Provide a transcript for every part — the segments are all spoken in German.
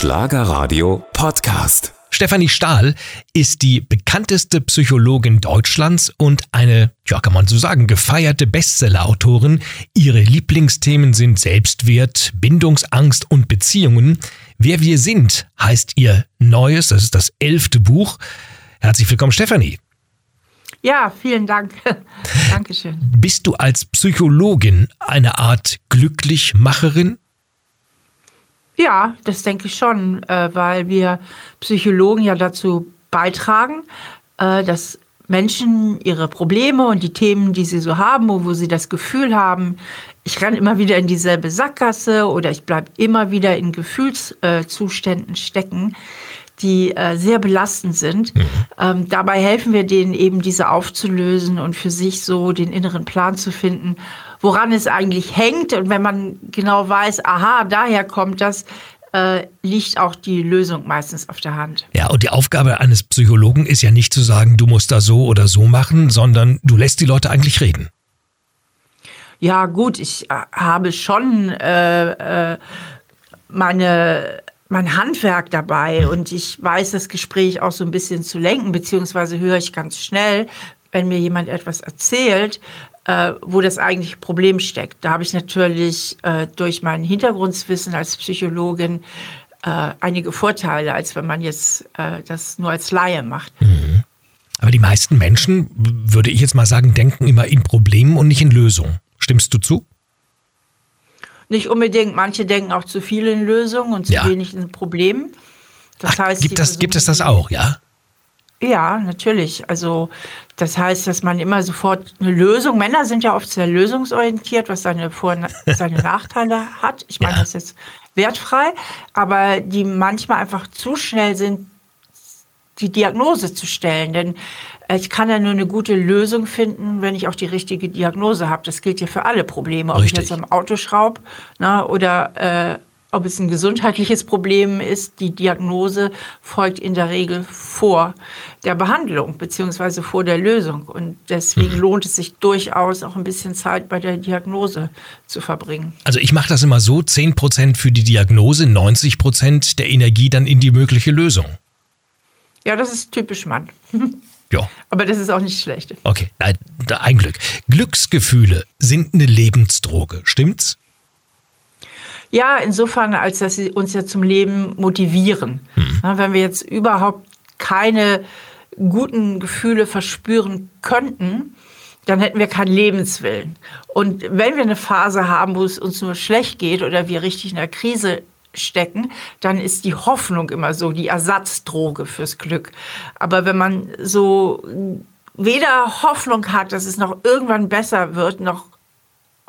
Schlagerradio Podcast. Stefanie Stahl ist die bekannteste Psychologin Deutschlands und eine, ja kann man so sagen, gefeierte Bestsellerautorin. Ihre Lieblingsthemen sind Selbstwert, Bindungsangst und Beziehungen. Wer wir sind, heißt ihr neues, das ist das elfte Buch. Herzlich willkommen, Stefanie. Ja, vielen Dank. Dankeschön. Bist du als Psychologin eine Art Glücklichmacherin? Ja, das denke ich schon, äh, weil wir Psychologen ja dazu beitragen, äh, dass Menschen ihre Probleme und die Themen, die sie so haben, wo sie das Gefühl haben, ich renne immer wieder in dieselbe Sackgasse oder ich bleibe immer wieder in Gefühlszuständen stecken, die äh, sehr belastend sind. Mhm. Ähm, dabei helfen wir denen eben, diese aufzulösen und für sich so den inneren Plan zu finden, woran es eigentlich hängt. Und wenn man genau weiß, aha, daher kommt das, äh, liegt auch die Lösung meistens auf der Hand. Ja, und die Aufgabe eines Psychologen ist ja nicht zu sagen, du musst das so oder so machen, sondern du lässt die Leute eigentlich reden. Ja, gut, ich äh, habe schon äh, äh, meine mein Handwerk dabei und ich weiß das Gespräch auch so ein bisschen zu lenken, beziehungsweise höre ich ganz schnell, wenn mir jemand etwas erzählt, äh, wo das eigentliche Problem steckt. Da habe ich natürlich äh, durch mein Hintergrundwissen als Psychologin äh, einige Vorteile, als wenn man jetzt äh, das nur als Laie macht. Mhm. Aber die meisten Menschen, würde ich jetzt mal sagen, denken immer in Problemen und nicht in Lösungen. Stimmst du zu? Nicht unbedingt. Manche denken auch zu viel in Lösungen und zu ja. wenig in Problemen. Das Ach, heißt, gibt, das, gibt es das auch, ja? Ja, natürlich. Also das heißt, dass man immer sofort eine Lösung, Männer sind ja oft sehr lösungsorientiert, was seine Vor- seine Nachteile hat. Ich meine, ja. das ist wertfrei, aber die manchmal einfach zu schnell sind, die Diagnose zu stellen. Denn ich kann ja nur eine gute Lösung finden, wenn ich auch die richtige Diagnose habe. Das gilt ja für alle Probleme, ob Richtig. ich jetzt am Auto schraube ne, oder äh, ob es ein gesundheitliches Problem ist. Die Diagnose folgt in der Regel vor der Behandlung beziehungsweise vor der Lösung. Und deswegen mhm. lohnt es sich durchaus auch ein bisschen Zeit bei der Diagnose zu verbringen. Also ich mache das immer so, 10% für die Diagnose, 90% der Energie dann in die mögliche Lösung. Ja, das ist typisch Mann. Ja. Aber das ist auch nicht schlecht. Okay, ein Glück. Glücksgefühle sind eine Lebensdroge, stimmt's? Ja, insofern, als dass sie uns ja zum Leben motivieren. Hm. Wenn wir jetzt überhaupt keine guten Gefühle verspüren könnten, dann hätten wir keinen Lebenswillen. Und wenn wir eine Phase haben, wo es uns nur schlecht geht oder wir richtig in der Krise stecken, dann ist die Hoffnung immer so die Ersatzdroge fürs Glück. Aber wenn man so weder Hoffnung hat, dass es noch irgendwann besser wird, noch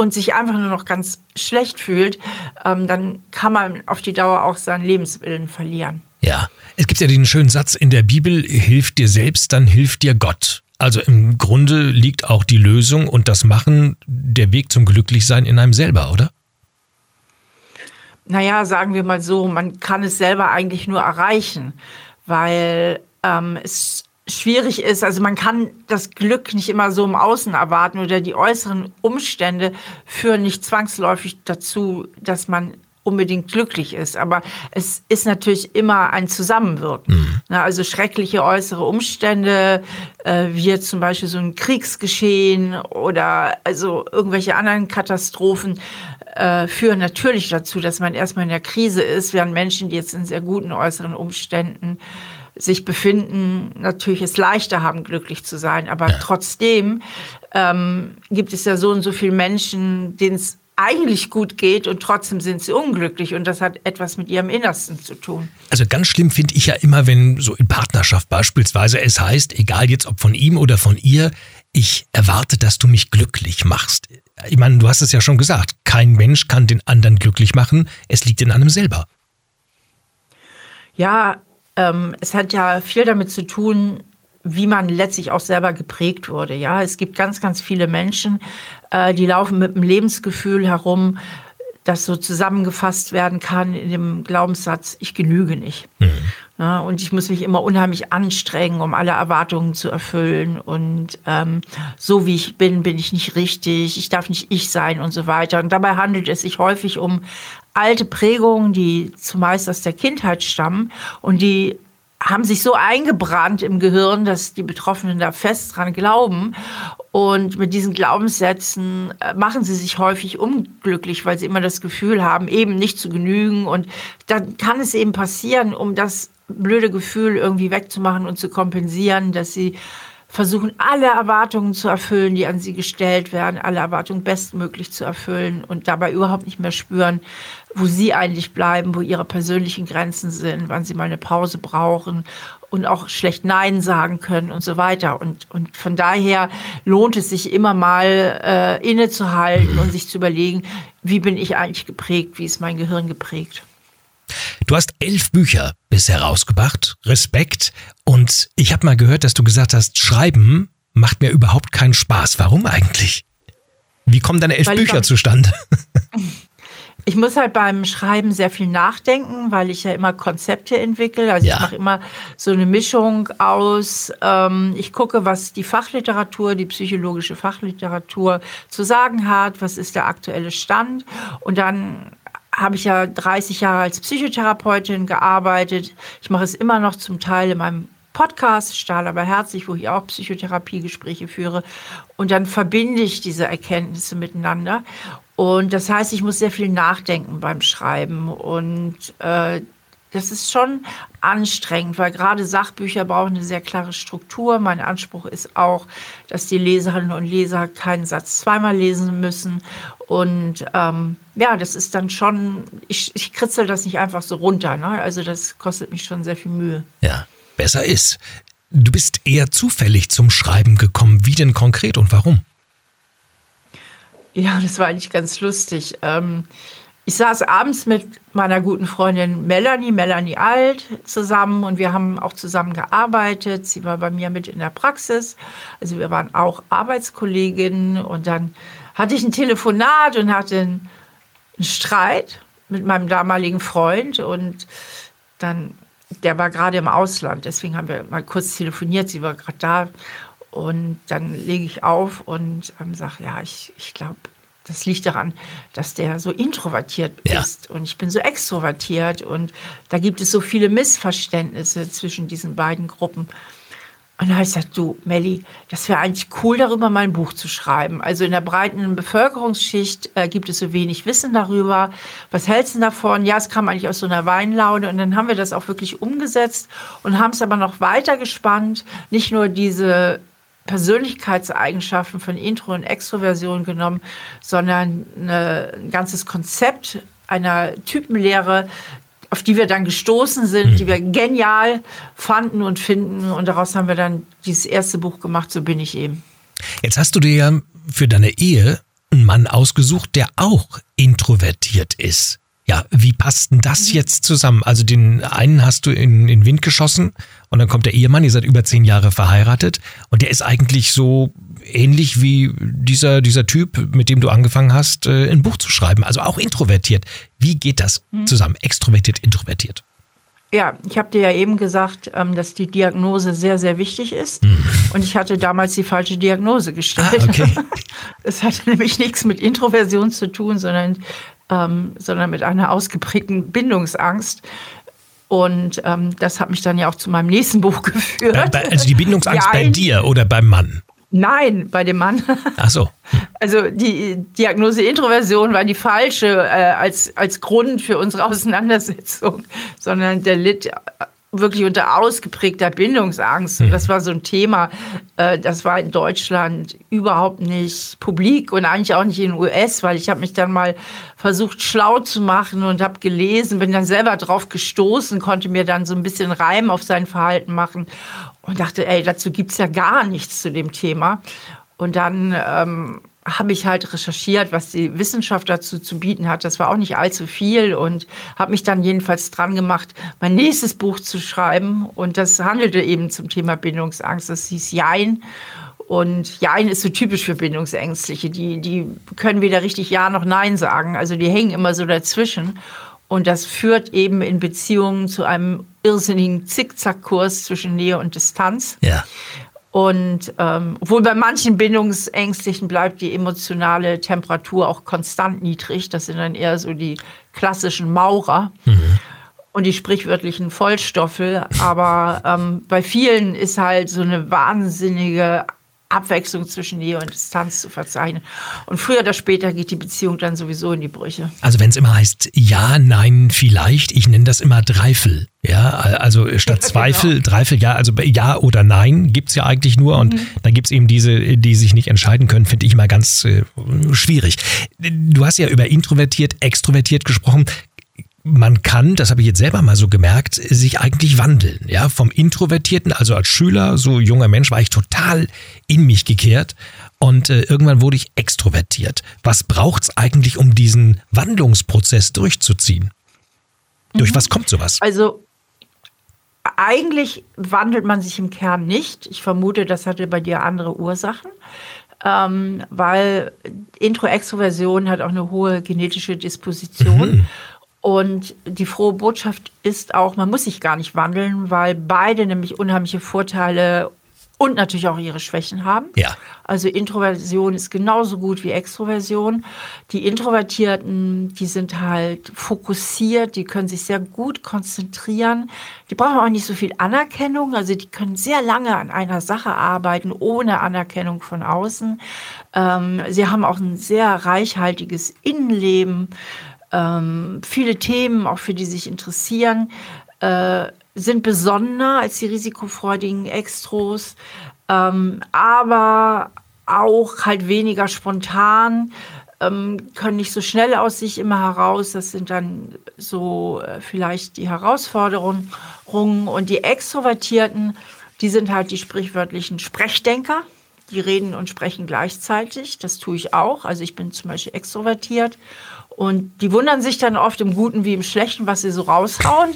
und sich einfach nur noch ganz schlecht fühlt, ähm, dann kann man auf die Dauer auch seinen Lebenswillen verlieren. Ja, es gibt ja den schönen Satz in der Bibel, hilf dir selbst, dann hilft dir Gott. Also im Grunde liegt auch die Lösung und das Machen, der Weg zum Glücklichsein in einem selber, oder? naja, sagen wir mal so, man kann es selber eigentlich nur erreichen, weil ähm, es schwierig ist. Also man kann das Glück nicht immer so im Außen erwarten oder die äußeren Umstände führen nicht zwangsläufig dazu, dass man unbedingt glücklich ist. Aber es ist natürlich immer ein Zusammenwirken. Mhm. Also schreckliche äußere Umstände, äh, wie zum Beispiel so ein Kriegsgeschehen oder also irgendwelche anderen Katastrophen, äh, führen natürlich dazu, dass man erstmal in der Krise ist, während Menschen, die jetzt in sehr guten äußeren Umständen sich befinden, natürlich es leichter haben, glücklich zu sein. Aber ja. trotzdem ähm, gibt es ja so und so viele Menschen, denen es eigentlich gut geht und trotzdem sind sie unglücklich und das hat etwas mit ihrem Innersten zu tun. Also ganz schlimm finde ich ja immer, wenn so in Partnerschaft beispielsweise es heißt, egal jetzt ob von ihm oder von ihr, ich erwarte, dass du mich glücklich machst. Ich meine, du hast es ja schon gesagt, kein Mensch kann den anderen glücklich machen, es liegt in einem selber. Ja, ähm, es hat ja viel damit zu tun, wie man letztlich auch selber geprägt wurde. Ja, es gibt ganz, ganz viele Menschen, äh, die laufen mit einem Lebensgefühl herum, das so zusammengefasst werden kann in dem Glaubenssatz, ich genüge nicht. Mhm. Ne? Und ich muss mich immer unheimlich anstrengen, um alle Erwartungen zu erfüllen. Und ähm, so wie ich bin, bin ich nicht richtig. Ich darf nicht ich sein und so weiter. Und dabei handelt es sich häufig um alte Prägungen, die zumeist aus der Kindheit stammen und die haben sich so eingebrannt im Gehirn, dass die Betroffenen da fest dran glauben. Und mit diesen Glaubenssätzen äh, machen sie sich häufig unglücklich, weil sie immer das Gefühl haben, eben nicht zu genügen. Und dann kann es eben passieren, um das blöde Gefühl irgendwie wegzumachen und zu kompensieren, dass sie versuchen, alle Erwartungen zu erfüllen, die an sie gestellt werden, alle Erwartungen bestmöglich zu erfüllen und dabei überhaupt nicht mehr spüren, wo sie eigentlich bleiben, wo ihre persönlichen Grenzen sind, wann sie mal eine Pause brauchen und auch schlecht Nein sagen können und so weiter. Und, und von daher lohnt es sich immer mal äh, innezuhalten und sich zu überlegen, wie bin ich eigentlich geprägt, wie ist mein Gehirn geprägt. Du hast elf Bücher bisher rausgebracht. Respekt. Und ich habe mal gehört, dass du gesagt hast, Schreiben macht mir überhaupt keinen Spaß. Warum eigentlich? Wie kommen deine elf Bücher zustande? Ich muss halt beim Schreiben sehr viel nachdenken, weil ich ja immer Konzepte entwickle. Also ja. ich mache immer so eine Mischung aus, ähm, ich gucke, was die Fachliteratur, die psychologische Fachliteratur zu sagen hat, was ist der aktuelle Stand. Und dann habe ich ja 30 Jahre als Psychotherapeutin gearbeitet. Ich mache es immer noch zum Teil in meinem Podcast Stahl aber herzlich, wo ich auch Psychotherapiegespräche führe. Und dann verbinde ich diese Erkenntnisse miteinander. Und das heißt, ich muss sehr viel nachdenken beim Schreiben. Und äh, das ist schon anstrengend, weil gerade Sachbücher brauchen eine sehr klare Struktur. Mein Anspruch ist auch, dass die Leserinnen und Leser keinen Satz zweimal lesen müssen. Und ähm, ja, das ist dann schon, ich, ich kritzel das nicht einfach so runter. Ne? Also das kostet mich schon sehr viel Mühe. Ja, besser ist. Du bist eher zufällig zum Schreiben gekommen. Wie denn konkret und warum? Ja, das war eigentlich ganz lustig. Ähm, ich saß abends mit meiner guten Freundin Melanie, Melanie Alt, zusammen und wir haben auch zusammen gearbeitet. Sie war bei mir mit in der Praxis. Also wir waren auch Arbeitskolleginnen und dann hatte ich ein Telefonat und hatte einen, einen Streit mit meinem damaligen Freund und dann, der war gerade im Ausland, deswegen haben wir mal kurz telefoniert, sie war gerade da und dann lege ich auf und ähm, sage, ja, ich, ich glaube, das liegt daran, dass der so introvertiert ja. ist und ich bin so extrovertiert und da gibt es so viele Missverständnisse zwischen diesen beiden Gruppen. Und da habe ich gesagt, du, Melli, das wäre eigentlich cool, darüber mal ein Buch zu schreiben. Also in der breiten Bevölkerungsschicht äh, gibt es so wenig Wissen darüber. Was hältst du davon? Ja, es kam eigentlich aus so einer Weinlaune. Und dann haben wir das auch wirklich umgesetzt und haben es aber noch weiter gespannt. Nicht nur diese Persönlichkeitseigenschaften von Intro- und Extroversion genommen, sondern eine, ein ganzes Konzept einer Typenlehre, auf die wir dann gestoßen sind, die wir genial fanden und finden. Und daraus haben wir dann dieses erste Buch gemacht, So bin ich eben. Jetzt hast du dir ja für deine Ehe einen Mann ausgesucht, der auch introvertiert ist. Ja, wie passt denn das mhm. jetzt zusammen? Also den einen hast du in, in Wind geschossen und dann kommt der Ehemann, ihr seid über zehn Jahre verheiratet und der ist eigentlich so ähnlich wie dieser, dieser Typ, mit dem du angefangen hast, äh, ein Buch zu schreiben, also auch introvertiert. Wie geht das mhm. zusammen? Extrovertiert, introvertiert? Ja, ich habe dir ja eben gesagt, ähm, dass die Diagnose sehr, sehr wichtig ist. Mhm. Und ich hatte damals die falsche Diagnose gestellt. Ah, okay. Es hatte nämlich nichts mit Introversion zu tun, sondern ähm, sondern mit einer ausgeprägten Bindungsangst. Und ähm, das hat mich dann ja auch zu meinem nächsten Buch geführt. Also die Bindungsangst ja, bei dir oder beim Mann? Nein, bei dem Mann. Ach so. Also die Diagnose Introversion war die falsche äh, als, als Grund für unsere Auseinandersetzung, sondern der litt wirklich unter ausgeprägter Bindungsangst. Und das war so ein Thema, äh, das war in Deutschland überhaupt nicht publik und eigentlich auch nicht in den US, weil ich habe mich dann mal versucht, schlau zu machen und habe gelesen, bin dann selber drauf gestoßen, konnte mir dann so ein bisschen Reim auf sein Verhalten machen und dachte, ey, dazu gibt's ja gar nichts zu dem Thema. Und dann ähm, habe ich halt recherchiert, was die Wissenschaft dazu zu bieten hat. Das war auch nicht allzu viel und habe mich dann jedenfalls dran gemacht, mein nächstes Buch zu schreiben. Und das handelte eben zum Thema Bindungsangst. Das hieß Jein. Und Jein ist so typisch für Bindungsängstliche. Die, die können weder richtig Ja noch Nein sagen. Also die hängen immer so dazwischen. Und das führt eben in Beziehungen zu einem irrsinnigen Zickzackkurs zwischen Nähe und Distanz. Ja. Und ähm, obwohl bei manchen Bindungsängstlichen bleibt die emotionale Temperatur auch konstant niedrig. Das sind dann eher so die klassischen Maurer. Mhm und die sprichwörtlichen Vollstoffel. Aber ähm, bei vielen ist halt so eine wahnsinnige Abwechslung zwischen Nähe und Distanz zu verzeichnen. Und früher oder später geht die Beziehung dann sowieso in die Brüche. Also wenn es immer heißt ja, nein, vielleicht, ich nenne das immer Dreifel. Ja, also statt Zweifel, genau. Dreifel, ja, also ja oder nein gibt es ja eigentlich nur und mhm. dann gibt es eben diese, die sich nicht entscheiden können, finde ich immer ganz äh, schwierig. Du hast ja über introvertiert, extrovertiert gesprochen man kann, das habe ich jetzt selber mal so gemerkt, sich eigentlich wandeln. Ja, vom Introvertierten, also als Schüler, so junger Mensch, war ich total in mich gekehrt und äh, irgendwann wurde ich extrovertiert. Was braucht es eigentlich, um diesen Wandlungsprozess durchzuziehen? Mhm. Durch was kommt sowas? Also eigentlich wandelt man sich im Kern nicht. Ich vermute, das hatte bei dir andere Ursachen. Ähm, weil Intro-Extroversion hat auch eine hohe genetische Disposition. Mhm. Und die frohe Botschaft ist auch, man muss sich gar nicht wandeln, weil beide nämlich unheimliche Vorteile und natürlich auch ihre Schwächen haben. Ja. Also Introversion ist genauso gut wie Extroversion. Die Introvertierten, die sind halt fokussiert, die können sich sehr gut konzentrieren. Die brauchen auch nicht so viel Anerkennung. Also die können sehr lange an einer Sache arbeiten, ohne Anerkennung von außen. Ähm, sie haben auch ein sehr reichhaltiges Innenleben ähm, viele Themen, auch für die sich interessieren, äh, sind besonderer als die risikofreudigen Extros, ähm, aber auch halt weniger spontan, ähm, können nicht so schnell aus sich immer heraus. Das sind dann so äh, vielleicht die Herausforderungen. Und die Extrovertierten, die sind halt die sprichwörtlichen Sprechdenker. Die reden und sprechen gleichzeitig. Das tue ich auch. Also ich bin zum Beispiel extrovertiert und die wundern sich dann oft im Guten wie im Schlechten, was sie so raushauen.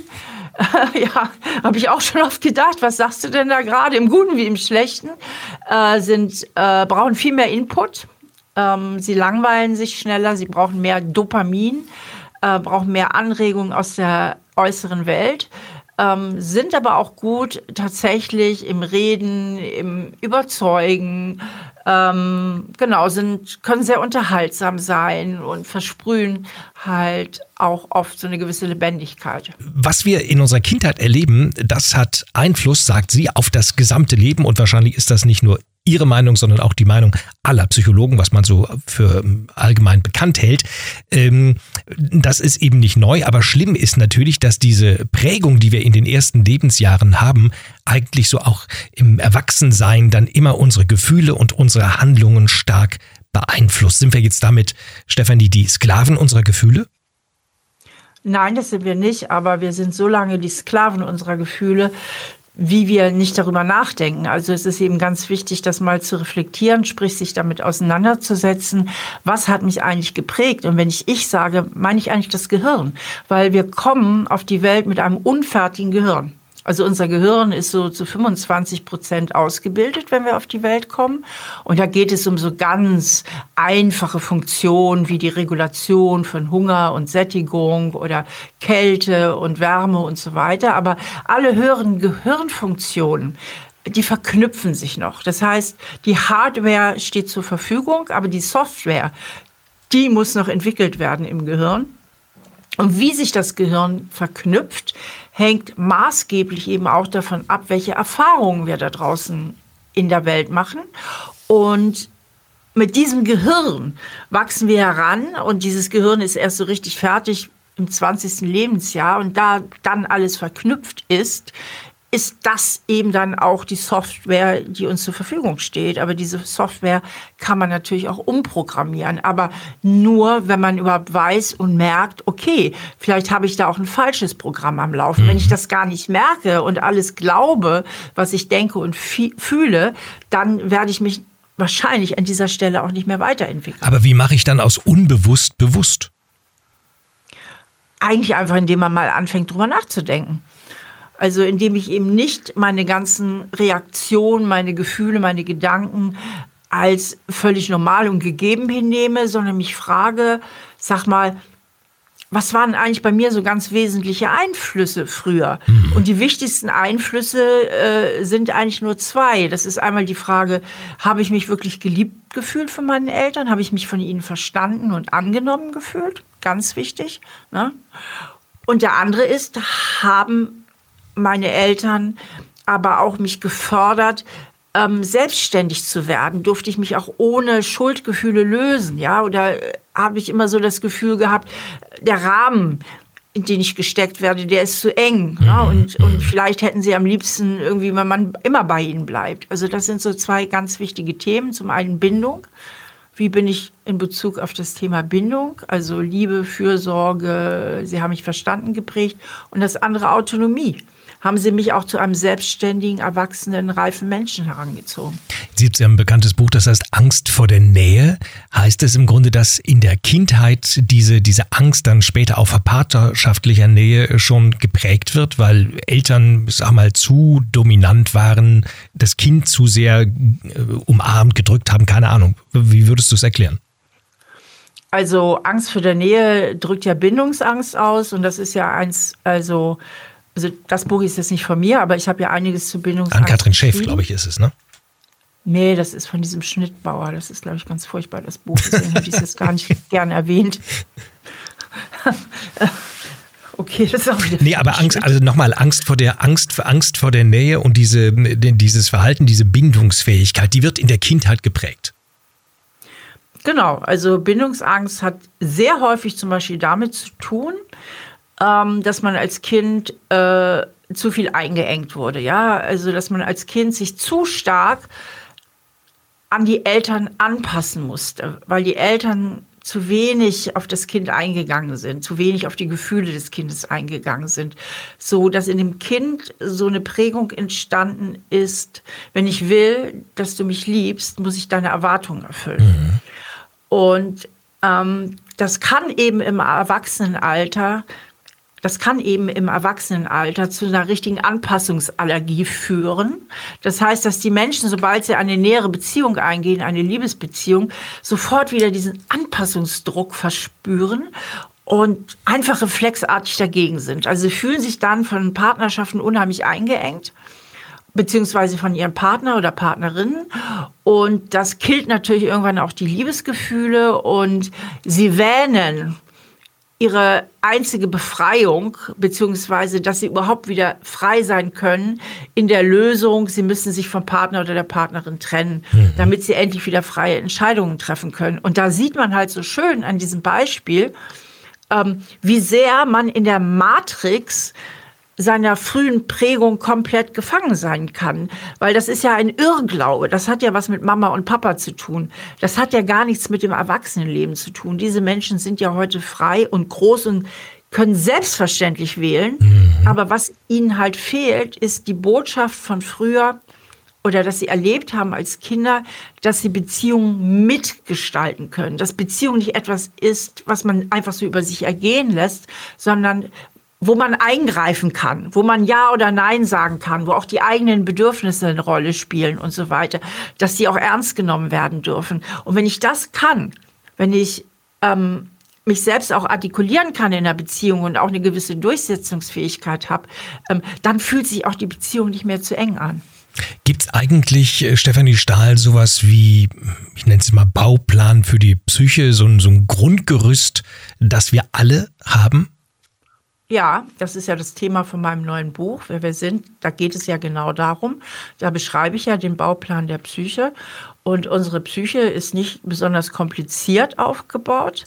ja, habe ich auch schon oft gedacht, was sagst du denn da gerade? Im Guten wie im Schlechten äh, sind, äh, brauchen viel mehr Input. Ähm, sie langweilen sich schneller, sie brauchen mehr Dopamin, äh, brauchen mehr Anregungen aus der äußeren Welt. Ähm, sind aber auch gut tatsächlich im Reden, im Überzeugen, ähm, genau, sind, können sehr unterhaltsam sein und versprühen halt auch oft so eine gewisse Lebendigkeit. Was wir in unserer Kindheit erleben, das hat Einfluss, sagt sie, auf das gesamte Leben und wahrscheinlich ist das nicht nur Ihre Meinung, sondern auch die Meinung aller Psychologen, was man so für ähm, allgemein bekannt hält. Ähm, das ist eben nicht neu, aber schlimm ist natürlich, dass diese Prägung, die wir in den ersten Lebensjahren haben, eigentlich so auch im Erwachsensein dann immer unsere Gefühle und unsere Handlungen stark beeinflusst. Sind wir jetzt damit, Stefanie, die Sklaven unserer Gefühle? Nein, das sind wir nicht, aber wir sind so lange die Sklaven unserer Gefühle, wie wir nicht darüber nachdenken. Also es ist eben ganz wichtig, das mal zu reflektieren, sprich sich damit auseinanderzusetzen. Was hat mich eigentlich geprägt? Und wenn ich ich sage, meine ich eigentlich das Gehirn, weil wir kommen auf die Welt mit einem unfertigen Gehirn. Also unser Gehirn ist so zu 25 Prozent ausgebildet, wenn wir auf die Welt kommen. Und da geht es um so ganz einfache Funktionen wie die Regulation von Hunger und Sättigung oder Kälte und Wärme und so weiter. Aber alle höheren Gehirnfunktionen, die verknüpfen sich noch. Das heißt, die Hardware steht zur Verfügung, aber die Software, die muss noch entwickelt werden im Gehirn. Und wie sich das Gehirn verknüpft, hängt maßgeblich eben auch davon ab, welche Erfahrungen wir da draußen in der Welt machen. Und mit diesem Gehirn wachsen wir heran und dieses Gehirn ist erst so richtig fertig im 20. Lebensjahr und da dann alles verknüpft ist, ist das eben dann auch die Software, die uns zur Verfügung steht. Aber diese Software kann man natürlich auch umprogrammieren. Aber nur, wenn man überhaupt weiß und merkt, okay, vielleicht habe ich da auch ein falsches Programm am Laufen. Mhm. Wenn ich das gar nicht merke und alles glaube, was ich denke und fühle, dann werde ich mich wahrscheinlich an dieser Stelle auch nicht mehr weiterentwickeln. Aber wie mache ich dann aus unbewusst bewusst? Eigentlich einfach, indem man mal anfängt, drüber nachzudenken. Also indem ich eben nicht meine ganzen Reaktionen, meine Gefühle, meine Gedanken als völlig normal und gegeben hinnehme, sondern mich frage, sag mal, was waren eigentlich bei mir so ganz wesentliche Einflüsse früher? Mhm. Und die wichtigsten Einflüsse äh, sind eigentlich nur zwei. Das ist einmal die Frage, habe ich mich wirklich geliebt gefühlt von meinen Eltern? Habe ich mich von ihnen verstanden und angenommen gefühlt? Ganz wichtig. Ne? Und der andere ist, haben meine Eltern aber auch mich gefördert, ähm, selbstständig zu werden, durfte ich mich auch ohne Schuldgefühle lösen, ja, oder äh, habe ich immer so das Gefühl gehabt, der Rahmen, in den ich gesteckt werde, der ist zu eng. Mhm. und, und vielleicht hätten sie am liebsten irgendwie, wenn man immer bei ihnen bleibt. Also das sind so zwei ganz wichtige Themen. Zum einen Bindung. Wie bin ich in Bezug auf das Thema Bindung? Also Liebe, Fürsorge, sie haben mich verstanden geprägt. Und das andere Autonomie haben sie mich auch zu einem selbstständigen, erwachsenen, reifen Menschen herangezogen. Sie haben ein bekanntes Buch, das heißt Angst vor der Nähe. Heißt es im Grunde, dass in der Kindheit diese, diese Angst dann später auch vor partnerschaftlicher Nähe schon geprägt wird, weil Eltern, sag mal, zu dominant waren, das Kind zu sehr äh, umarmt, gedrückt haben, keine Ahnung. Wie würdest du es erklären? Also Angst vor der Nähe drückt ja Bindungsangst aus und das ist ja eins, also also das Buch ist jetzt nicht von mir, aber ich habe ja einiges zu Bindungsangst. An Katrin Schäf, glaube ich, ist es, ne? Nee, das ist von diesem Schnittbauer. Das ist, glaube ich, ganz furchtbar, das Buch. Deswegen habe ich es jetzt gar nicht gern erwähnt. okay, das ist auch wieder. Nee, aber Angst, also nochmal, Angst vor der Angst, Angst vor der Nähe und diese, dieses Verhalten, diese Bindungsfähigkeit, die wird in der Kindheit geprägt. Genau, also Bindungsangst hat sehr häufig zum Beispiel damit zu tun, ähm, dass man als Kind äh, zu viel eingeengt wurde. Ja, also dass man als Kind sich zu stark an die Eltern anpassen musste, weil die Eltern zu wenig auf das Kind eingegangen sind, zu wenig auf die Gefühle des Kindes eingegangen sind, so dass in dem Kind so eine Prägung entstanden ist, wenn ich will, dass du mich liebst, muss ich deine Erwartungen erfüllen. Mhm. Und ähm, das kann eben im Erwachsenenalter das kann eben im Erwachsenenalter zu einer richtigen Anpassungsallergie führen. Das heißt, dass die Menschen, sobald sie eine nähere Beziehung eingehen, eine Liebesbeziehung, sofort wieder diesen Anpassungsdruck verspüren und einfach reflexartig dagegen sind. Also sie fühlen sich dann von Partnerschaften unheimlich eingeengt beziehungsweise von ihrem Partner oder Partnerin. Und das killt natürlich irgendwann auch die Liebesgefühle und sie wähnen, ihre einzige Befreiung, beziehungsweise dass sie überhaupt wieder frei sein können in der Lösung, sie müssen sich vom Partner oder der Partnerin trennen, mhm. damit sie endlich wieder freie Entscheidungen treffen können. Und da sieht man halt so schön an diesem Beispiel, ähm, wie sehr man in der Matrix seiner frühen Prägung komplett gefangen sein kann. Weil das ist ja ein Irrglaube. Das hat ja was mit Mama und Papa zu tun. Das hat ja gar nichts mit dem Erwachsenenleben zu tun. Diese Menschen sind ja heute frei und groß und können selbstverständlich wählen. Mhm. Aber was ihnen halt fehlt, ist die Botschaft von früher oder dass sie erlebt haben als Kinder, dass sie Beziehungen mitgestalten können. Dass Beziehung nicht etwas ist, was man einfach so über sich ergehen lässt, sondern wo man eingreifen kann, wo man Ja oder Nein sagen kann, wo auch die eigenen Bedürfnisse eine Rolle spielen und so weiter, dass sie auch ernst genommen werden dürfen. Und wenn ich das kann, wenn ich ähm, mich selbst auch artikulieren kann in der Beziehung und auch eine gewisse Durchsetzungsfähigkeit habe, ähm, dann fühlt sich auch die Beziehung nicht mehr zu eng an. Gibt es eigentlich, äh, Stefanie Stahl, sowas wie, ich nenne es mal Bauplan für die Psyche, so so ein Grundgerüst, das wir alle haben? Ja, das ist ja das Thema von meinem neuen Buch, wer wir sind. Da geht es ja genau darum. Da beschreibe ich ja den Bauplan der Psyche. Und unsere Psyche ist nicht besonders kompliziert aufgebaut.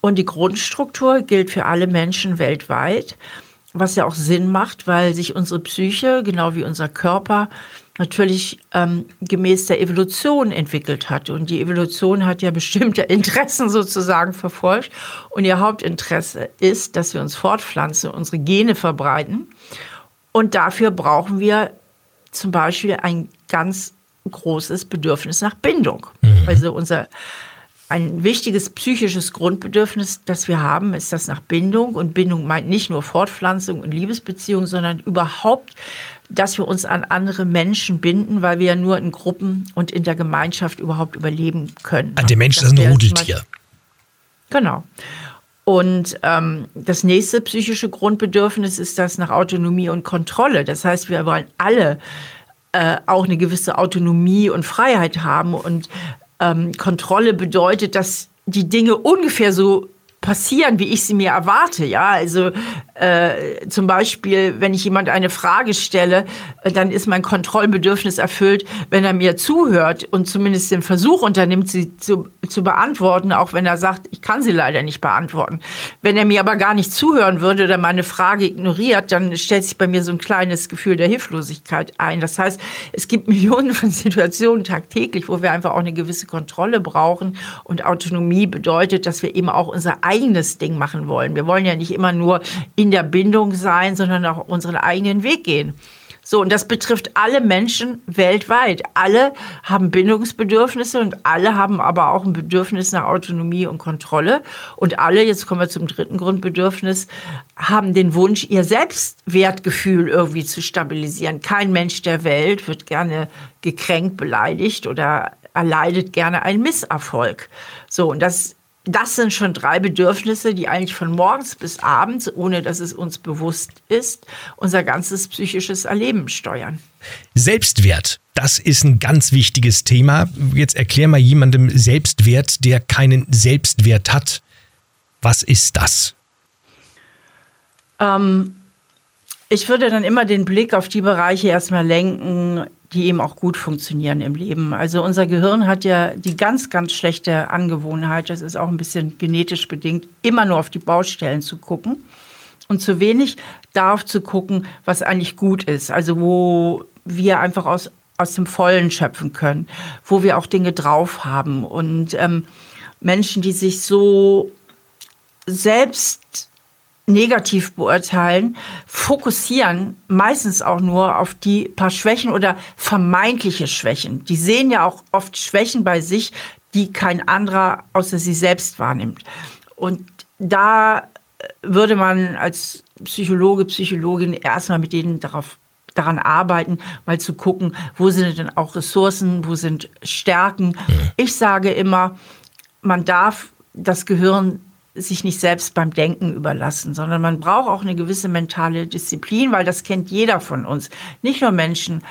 Und die Grundstruktur gilt für alle Menschen weltweit, was ja auch Sinn macht, weil sich unsere Psyche, genau wie unser Körper, natürlich ähm, gemäß der Evolution entwickelt hat. Und die Evolution hat ja bestimmte Interessen sozusagen verfolgt. Und ihr Hauptinteresse ist, dass wir uns fortpflanzen, unsere Gene verbreiten. Und dafür brauchen wir zum Beispiel ein ganz großes Bedürfnis nach Bindung. Mhm. Also unser ein wichtiges psychisches Grundbedürfnis, das wir haben, ist das nach Bindung. Und Bindung meint nicht nur Fortpflanzung und Liebesbeziehung, sondern überhaupt dass wir uns an andere Menschen binden, weil wir ja nur in Gruppen und in der Gemeinschaft überhaupt überleben können. An dem Menschen ist ein Rudeltier. Genau. Und ähm, das nächste psychische Grundbedürfnis ist das nach Autonomie und Kontrolle. Das heißt, wir wollen alle äh, auch eine gewisse Autonomie und Freiheit haben. Und ähm, Kontrolle bedeutet, dass die Dinge ungefähr so passieren, wie ich sie mir erwarte. Ja, also äh, zum Beispiel, wenn ich jemand eine Frage stelle, äh, dann ist mein Kontrollbedürfnis erfüllt, wenn er mir zuhört und zumindest den Versuch unternimmt, sie zu, zu beantworten, auch wenn er sagt, ich kann sie leider nicht beantworten. Wenn er mir aber gar nicht zuhören würde oder meine Frage ignoriert, dann stellt sich bei mir so ein kleines Gefühl der Hilflosigkeit ein. Das heißt, es gibt Millionen von Situationen tagtäglich, wo wir einfach auch eine gewisse Kontrolle brauchen und Autonomie bedeutet, dass wir eben auch unser eigenes Ding machen wollen. Wir wollen ja nicht immer nur in der Bindung sein, sondern auch unseren eigenen Weg gehen. So, und das betrifft alle Menschen weltweit. Alle haben Bindungsbedürfnisse und alle haben aber auch ein Bedürfnis nach Autonomie und Kontrolle. Und alle, jetzt kommen wir zum dritten Grundbedürfnis, haben den Wunsch, ihr Selbstwertgefühl irgendwie zu stabilisieren. Kein Mensch der Welt wird gerne gekränkt, beleidigt oder erleidet gerne einen Misserfolg. So, und das das sind schon drei Bedürfnisse, die eigentlich von morgens bis abends, ohne dass es uns bewusst ist, unser ganzes psychisches Erleben steuern. Selbstwert, das ist ein ganz wichtiges Thema. Jetzt erklär mal jemandem Selbstwert, der keinen Selbstwert hat. Was ist das? Ähm, ich würde dann immer den Blick auf die Bereiche erstmal lenken, die eben auch gut funktionieren im Leben. Also unser Gehirn hat ja die ganz, ganz schlechte Angewohnheit, das ist auch ein bisschen genetisch bedingt, immer nur auf die Baustellen zu gucken und zu wenig darauf zu gucken, was eigentlich gut ist. Also wo wir einfach aus, aus dem Vollen schöpfen können, wo wir auch Dinge drauf haben. Und ähm, Menschen, die sich so selbst negativ beurteilen, fokussieren meistens auch nur auf die paar Schwächen oder vermeintliche Schwächen. Die sehen ja auch oft Schwächen bei sich, die kein anderer außer sie selbst wahrnimmt. Und da würde man als Psychologe, Psychologin erstmal mit denen darauf daran arbeiten, mal zu gucken, wo sind denn auch Ressourcen, wo sind Stärken. Ich sage immer, man darf das Gehirn sich nicht selbst beim Denken überlassen, sondern man braucht auch eine gewisse mentale Disziplin, weil das kennt jeder von uns. Nicht nur Menschen,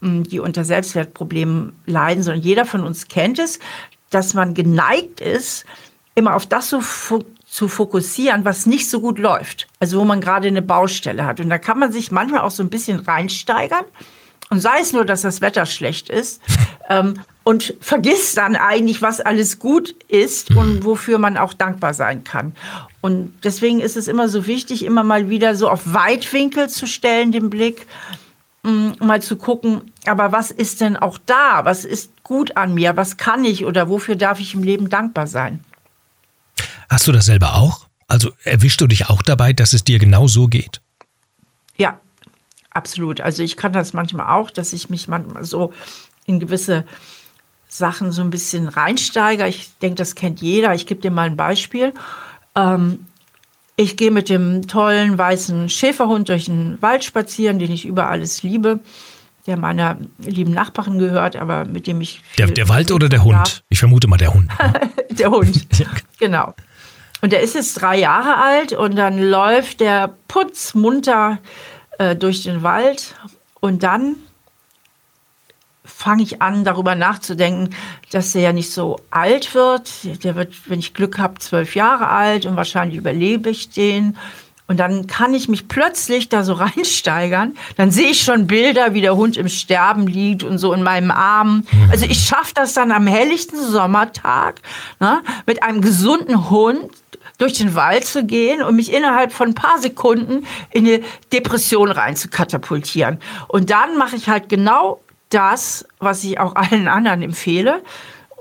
die unter Selbstwertproblemen leiden, sondern jeder von uns kennt es, dass man geneigt ist, immer auf das so zu fokussieren, was nicht so gut läuft. Also wo man gerade eine Baustelle hat. Und da kann man sich manchmal auch so ein bisschen reinsteigern. Und sei es nur, dass das Wetter schlecht ist. Ähm, und vergisst dann eigentlich, was alles gut ist und wofür man auch dankbar sein kann. Und deswegen ist es immer so wichtig, immer mal wieder so auf Weitwinkel zu stellen, den Blick, um mm, mal zu gucken, aber was ist denn auch da? Was ist gut an mir? Was kann ich oder wofür darf ich im Leben dankbar sein? Hast du das selber auch? Also erwischst du dich auch dabei, dass es dir genau so geht? Ja, absolut. Also ich kann das manchmal auch, dass ich mich manchmal so in gewisse Sachen so ein bisschen reinsteige. Ich denke, das kennt jeder. Ich gebe dir mal ein Beispiel. Ähm, ich gehe mit dem tollen weißen Schäferhund durch den Wald spazieren, den ich über alles liebe, der meiner lieben Nachbarin gehört, aber mit dem ich. Der, der Wald oder der Hund? Darf. Ich vermute mal der Hund. Ne? der Hund, genau. Und der ist jetzt drei Jahre alt und dann läuft der putzmunter äh, durch den Wald und dann fange ich an, darüber nachzudenken, dass er ja nicht so alt wird. Der wird, wenn ich Glück habe, zwölf Jahre alt und wahrscheinlich überlebe ich den. Und dann kann ich mich plötzlich da so reinsteigern. Dann sehe ich schon Bilder, wie der Hund im Sterben liegt und so in meinem Arm. Also ich schaffe das dann am helllichten Sommertag ne, mit einem gesunden Hund durch den Wald zu gehen und mich innerhalb von ein paar Sekunden in eine Depression rein zu katapultieren. Und dann mache ich halt genau das, was ich auch allen anderen empfehle.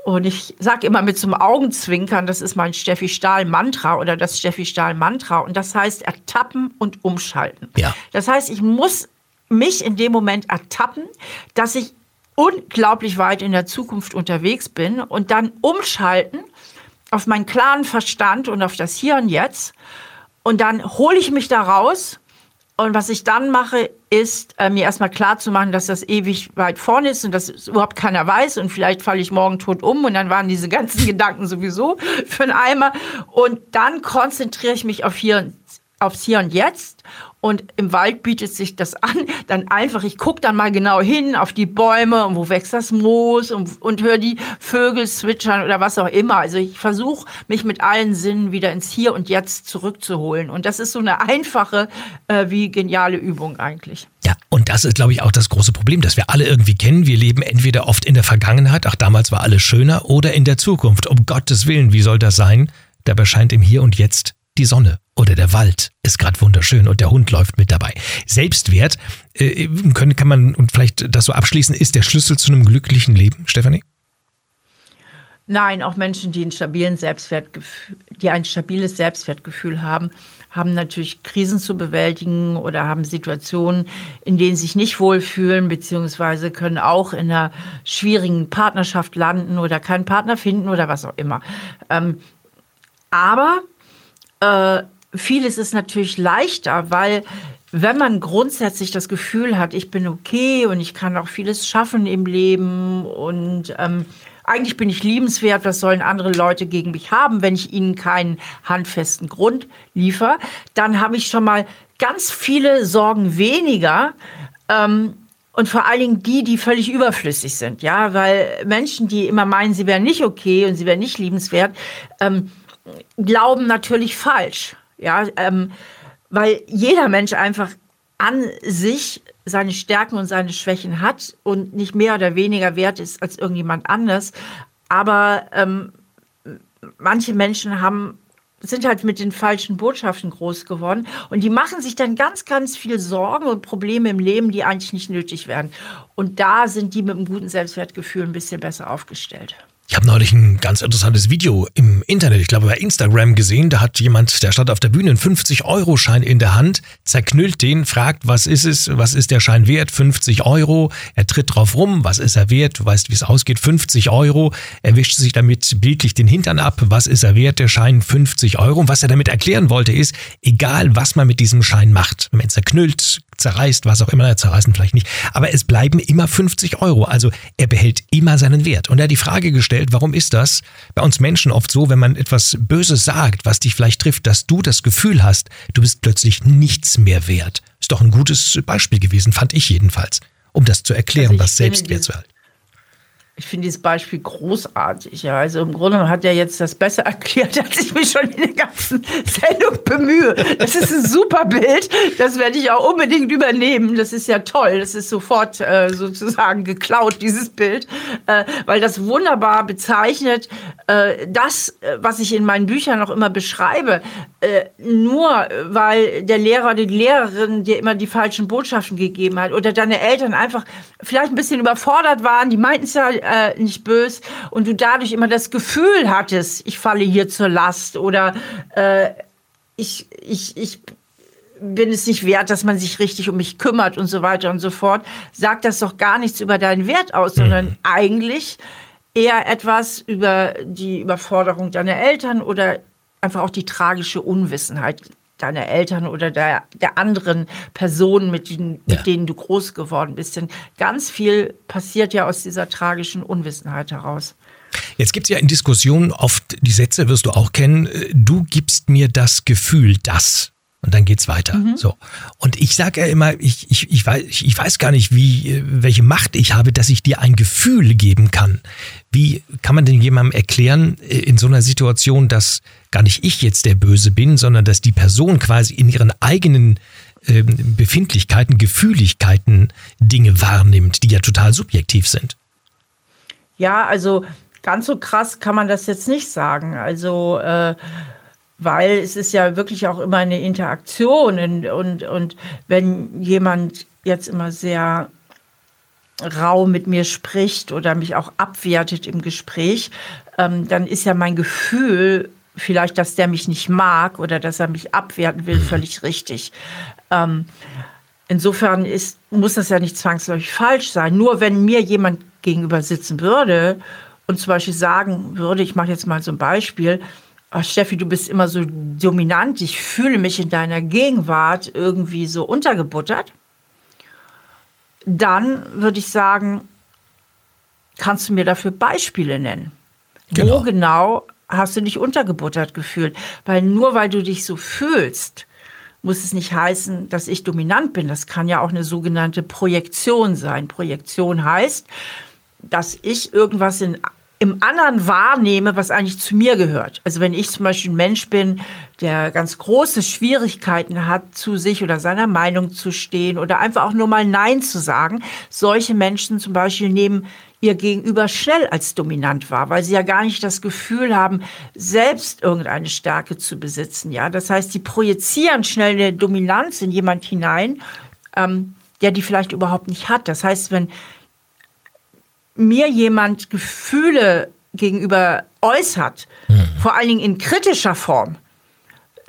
Und ich sage immer mit zum Augenzwinkern, das ist mein Steffi Stahl-Mantra oder das Steffi Stahl-Mantra. Und das heißt ertappen und umschalten. Ja. Das heißt, ich muss mich in dem Moment ertappen, dass ich unglaublich weit in der Zukunft unterwegs bin und dann umschalten auf meinen klaren Verstand und auf das Hier und Jetzt. Und dann hole ich mich da raus Und was ich dann mache, ist äh, mir erstmal klar zu machen, dass das ewig weit vorne ist und dass es überhaupt keiner weiß und vielleicht falle ich morgen tot um und dann waren diese ganzen Gedanken sowieso für einen Eimer. Und dann konzentriere ich mich auf hier, aufs Hier und Jetzt und im Wald bietet sich das an, dann einfach, ich gucke dann mal genau hin auf die Bäume und wo wächst das Moos und, und höre die Vögel zwitschern oder was auch immer. Also ich versuche, mich mit allen Sinnen wieder ins Hier und Jetzt zurückzuholen. Und das ist so eine einfache äh, wie geniale Übung eigentlich. Ja, und das ist, glaube ich, auch das große Problem, das wir alle irgendwie kennen. Wir leben entweder oft in der Vergangenheit, ach damals war alles schöner, oder in der Zukunft. Um Gottes Willen, wie soll das sein? Dabei scheint im Hier und Jetzt die Sonne oder der Wald ist gerade wunderschön und der Hund läuft mit dabei. Selbstwert, äh, können, kann man, und vielleicht das so abschließen, ist der Schlüssel zu einem glücklichen Leben, Stefanie? Nein, auch Menschen, die, einen stabilen die ein stabiles Selbstwertgefühl haben, haben natürlich Krisen zu bewältigen oder haben Situationen, in denen sie sich nicht wohlfühlen, beziehungsweise können auch in einer schwierigen Partnerschaft landen oder keinen Partner finden oder was auch immer. Ähm, aber äh, vieles ist natürlich leichter, weil wenn man grundsätzlich das Gefühl hat, ich bin okay und ich kann auch vieles schaffen im Leben und ähm, eigentlich bin ich liebenswert, was sollen andere Leute gegen mich haben, wenn ich ihnen keinen handfesten Grund liefere, dann habe ich schon mal ganz viele Sorgen weniger. Ähm, und vor allen Dingen die, die völlig überflüssig sind, ja, weil Menschen, die immer meinen, sie wären nicht okay und sie wären nicht liebenswert, ähm, glauben natürlich falsch. Ja, ähm, weil jeder Mensch einfach an sich seine Stärken und seine Schwächen hat und nicht mehr oder weniger wert ist als irgendjemand anders. Aber ähm, manche Menschen haben sind halt mit den falschen Botschaften groß geworden und die machen sich dann ganz, ganz viel Sorgen und Probleme im Leben, die eigentlich nicht nötig wären. Und da sind die mit einem guten Selbstwertgefühl ein bisschen besser aufgestellt. Ich habe neulich ein ganz interessantes Video im Internet, ich glaube bei Instagram gesehen. Da hat jemand, der stand auf der Bühne, einen 50-Euro-Schein in der Hand, zerknüllt den, fragt, was ist es, was ist der Schein wert? 50 Euro. Er tritt drauf rum, was ist er wert? Du weißt, wie es ausgeht, 50 Euro. Er wischt sich damit bildlich den Hintern ab, was ist er wert? Der Schein 50 Euro. Und was er damit erklären wollte, ist, egal was man mit diesem Schein macht, wenn man ihn zerknüllt, zerreißt, was auch immer, er zerreißen vielleicht nicht, aber es bleiben immer 50 Euro. Also er behält immer seinen Wert. Und er hat die Frage gestellt, warum ist das bei uns Menschen oft so, wenn man etwas Böses sagt, was dich vielleicht trifft, dass du das Gefühl hast, du bist plötzlich nichts mehr wert. Ist doch ein gutes Beispiel gewesen, fand ich jedenfalls, um das zu erklären, also was Selbstwert zu halten. Ich finde dieses Beispiel großartig. Ja. Also im Grunde hat er jetzt das besser erklärt, als ich mich schon in der ganzen Sendung bemühe. Das ist ein super Bild. Das werde ich auch unbedingt übernehmen. Das ist ja toll. Das ist sofort äh, sozusagen geklaut, dieses Bild, äh, weil das wunderbar bezeichnet äh, das, äh, was ich in meinen Büchern auch immer beschreibe. Äh, nur weil der Lehrer die Lehrerin dir immer die falschen Botschaften gegeben hat oder deine Eltern einfach vielleicht ein bisschen überfordert waren. Die meinten es ja äh, nicht böse und du dadurch immer das Gefühl hattest, ich falle hier zur Last oder äh, ich, ich, ich bin es nicht wert, dass man sich richtig um mich kümmert und so weiter und so fort, sagt das doch gar nichts über deinen Wert aus, sondern mhm. eigentlich eher etwas über die Überforderung deiner Eltern oder einfach auch die tragische Unwissenheit deiner Eltern oder der, der anderen Personen, mit, denen, ja. mit denen du groß geworden bist. Denn ganz viel passiert ja aus dieser tragischen Unwissenheit heraus. Jetzt gibt es ja in Diskussionen oft die Sätze, wirst du auch kennen, äh, du gibst mir das Gefühl, dass. Und dann geht's weiter. Mhm. So. Und ich sage ja immer, ich, ich, ich, weiß, ich weiß gar nicht, wie, welche Macht ich habe, dass ich dir ein Gefühl geben kann. Wie kann man denn jemandem erklären äh, in so einer Situation, dass gar nicht ich jetzt der Böse bin, sondern dass die Person quasi in ihren eigenen äh, Befindlichkeiten, Gefühligkeiten Dinge wahrnimmt, die ja total subjektiv sind? Ja, also ganz so krass kann man das jetzt nicht sagen. Also äh, weil es ist ja wirklich auch immer eine Interaktion und, und, und wenn jemand jetzt immer sehr rau mit mir spricht oder mich auch abwertet im Gespräch, ähm, dann ist ja mein Gefühl vielleicht, dass der mich nicht mag oder dass er mich abwerten will, völlig richtig. Ähm, insofern ist, muss das ja nicht zwangsläufig falsch sein. Nur wenn mir jemand gegenüber sitzen würde und zum Beispiel sagen würde, ich mache jetzt mal so ein Beispiel, oh, Steffi, du bist immer so dominant, ich fühle mich in deiner Gegenwart irgendwie so untergebuttert, dann würde ich sagen, kannst du mir dafür Beispiele nennen? Genau. Wo genau hast du dich untergebuttert gefühlt? Weil nur weil du dich so fühlst, muss es nicht heißen, dass ich dominant bin. Das kann ja auch eine sogenannte Projektion sein. Projektion heißt, dass ich irgendwas in im anderen wahrnehme, was eigentlich zu mir gehört. Also wenn ich zum Beispiel ein Mensch bin, der ganz große Schwierigkeiten hat, zu sich oder seiner Meinung zu stehen oder einfach auch nur mal Nein zu sagen, solche Menschen zum Beispiel nehmen ihr Gegenüber schnell als dominant wahr, weil sie ja gar nicht das Gefühl haben, selbst irgendeine Stärke zu besitzen. Ja, das heißt, sie projizieren schnell eine Dominanz in jemand hinein, ähm, der die vielleicht überhaupt nicht hat. Das heißt, wenn mir jemand Gefühle gegenüber äußert, mhm. vor allen Dingen in kritischer Form,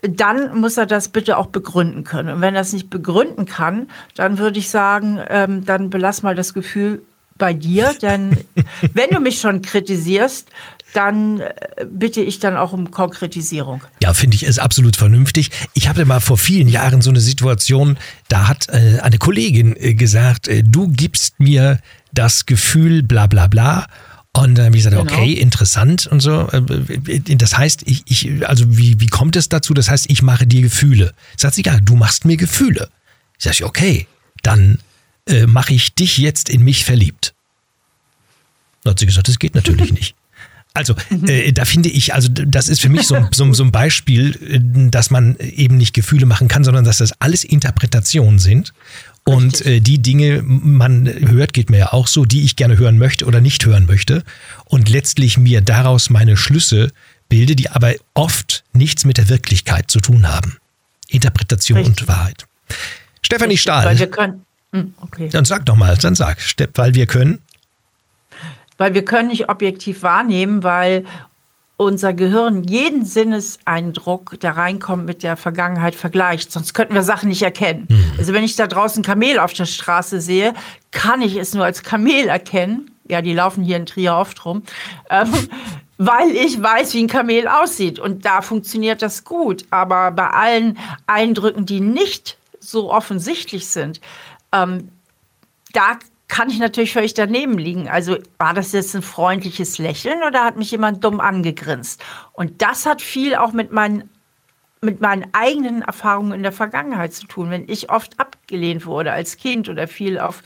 dann muss er das bitte auch begründen können. Und wenn er das nicht begründen kann, dann würde ich sagen, ähm, dann belass mal das Gefühl bei dir, denn wenn du mich schon kritisierst, dann äh, bitte ich dann auch um Konkretisierung. Ja, finde ich es absolut vernünftig. Ich hatte mal vor vielen Jahren so eine Situation, da hat äh, eine Kollegin äh, gesagt, äh, du gibst mir das Gefühl, bla bla bla. Und dann habe ich gesagt, genau. okay, interessant und so. Äh, das heißt, ich, ich, also wie, wie kommt es dazu? Das heißt, ich mache dir Gefühle. Sagt sie, ja, du machst mir Gefühle. Ich sage, okay, dann äh, mache ich dich jetzt in mich verliebt. Dann hat sie gesagt, das geht natürlich nicht. Also, äh, da finde ich, also das ist für mich so, so, so ein Beispiel, äh, dass man eben nicht Gefühle machen kann, sondern dass das alles Interpretationen sind. Und äh, die Dinge, man hört, geht mir ja auch so, die ich gerne hören möchte oder nicht hören möchte. Und letztlich mir daraus meine Schlüsse bilde, die aber oft nichts mit der Wirklichkeit zu tun haben. Interpretation Richtig. und Wahrheit. Stefanie Richtig, Stahl. Weil wir können. Hm, okay. Dann sag doch mal, dann sag, weil wir können. Weil wir können nicht objektiv wahrnehmen, weil unser Gehirn jeden Sinneseindruck, der reinkommt, mit der Vergangenheit vergleicht. Sonst könnten wir Sachen nicht erkennen. Mhm. Also wenn ich da draußen Kamel auf der Straße sehe, kann ich es nur als Kamel erkennen. Ja, die laufen hier in Trier oft rum. Ähm, weil ich weiß, wie ein Kamel aussieht. Und da funktioniert das gut. Aber bei allen Eindrücken, die nicht so offensichtlich sind, ähm, da kann ich natürlich völlig daneben liegen. Also war das jetzt ein freundliches Lächeln oder hat mich jemand dumm angegrinst? Und das hat viel auch mit meinen mit meinen eigenen Erfahrungen in der Vergangenheit zu tun. Wenn ich oft abgelehnt wurde als Kind oder viel auf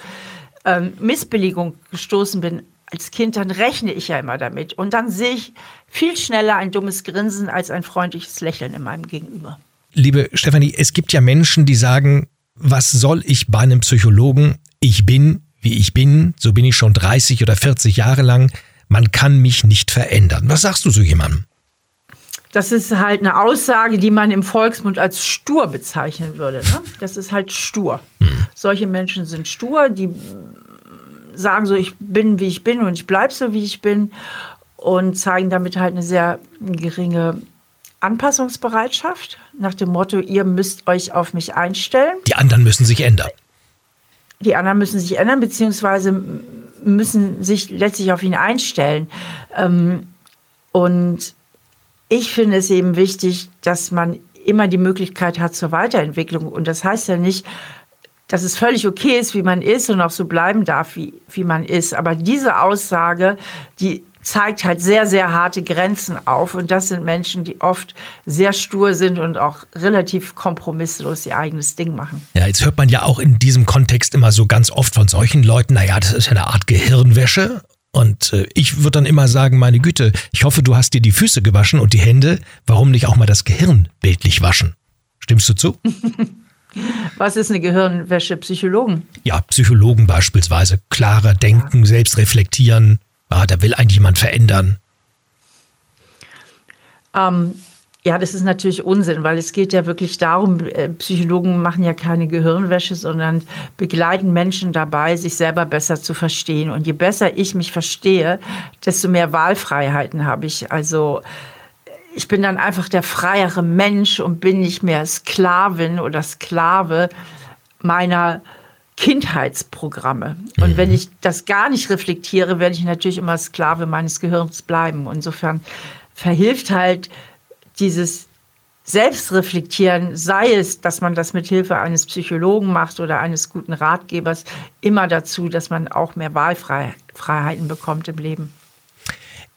ähm, Missbilligung gestoßen bin als Kind, dann rechne ich ja immer damit. Und dann sehe ich viel schneller ein dummes Grinsen als ein freundliches Lächeln in meinem Gegenüber. Liebe Stefanie, es gibt ja Menschen, die sagen, was soll ich bei einem Psychologen? Ich bin, wie ich bin, so bin ich schon 30 oder 40 Jahre lang, man kann mich nicht verändern. Was sagst du so jemandem? Das ist halt eine Aussage, die man im Volksmund als stur bezeichnen würde. Ne? Das ist halt stur. Hm. Solche Menschen sind stur, die sagen so, ich bin, wie ich bin und ich bleibe so, wie ich bin und zeigen damit halt eine sehr geringe Anpassungsbereitschaft nach dem Motto, ihr müsst euch auf mich einstellen. Die anderen müssen sich ändern die anderen müssen sich ändern, beziehungsweise müssen sich letztlich auf ihn einstellen. Ähm, und ich finde es eben wichtig, dass man immer die Möglichkeit hat zur Weiterentwicklung. Und das heißt ja nicht, dass es völlig okay ist, wie man ist und auch so bleiben darf, wie, wie man ist. Aber diese Aussage, die zeigt halt sehr, sehr harte Grenzen auf. Und das sind Menschen, die oft sehr stur sind und auch relativ kompromisslos ihr eigenes Ding machen. Ja, jetzt hört man ja auch in diesem Kontext immer so ganz oft von solchen Leuten, naja, das ist ja eine Art Gehirnwäsche. Und äh, ich würde dann immer sagen, meine Güte, ich hoffe, du hast dir die Füße gewaschen und die Hände. Warum nicht auch mal das Gehirn bildlich waschen? Stimmst du zu? Was ist eine Gehirnwäsche? Psychologen? Ja, Psychologen beispielsweise. Klarer denken, ja. selbst reflektieren ah, da will eigentlich jemand verändern? Ähm, ja, das ist natürlich Unsinn, weil es geht ja wirklich darum, äh, Psychologen machen ja keine Gehirnwäsche, sondern begleiten Menschen dabei, sich selber besser zu verstehen. Und je besser ich mich verstehe, desto mehr Wahlfreiheiten habe ich. Also ich bin dann einfach der freiere Mensch und bin nicht mehr Sklavin oder Sklave meiner Kindheitsprogramme. Und mhm. wenn ich das gar nicht reflektiere, werde ich natürlich immer Sklave meines Gehirns bleiben. Insofern verhilft halt dieses Selbstreflektieren, sei es, dass man das mit Hilfe eines Psychologen macht oder eines guten Ratgebers, immer dazu, dass man auch mehr Wahlfreiheiten bekommt im Leben.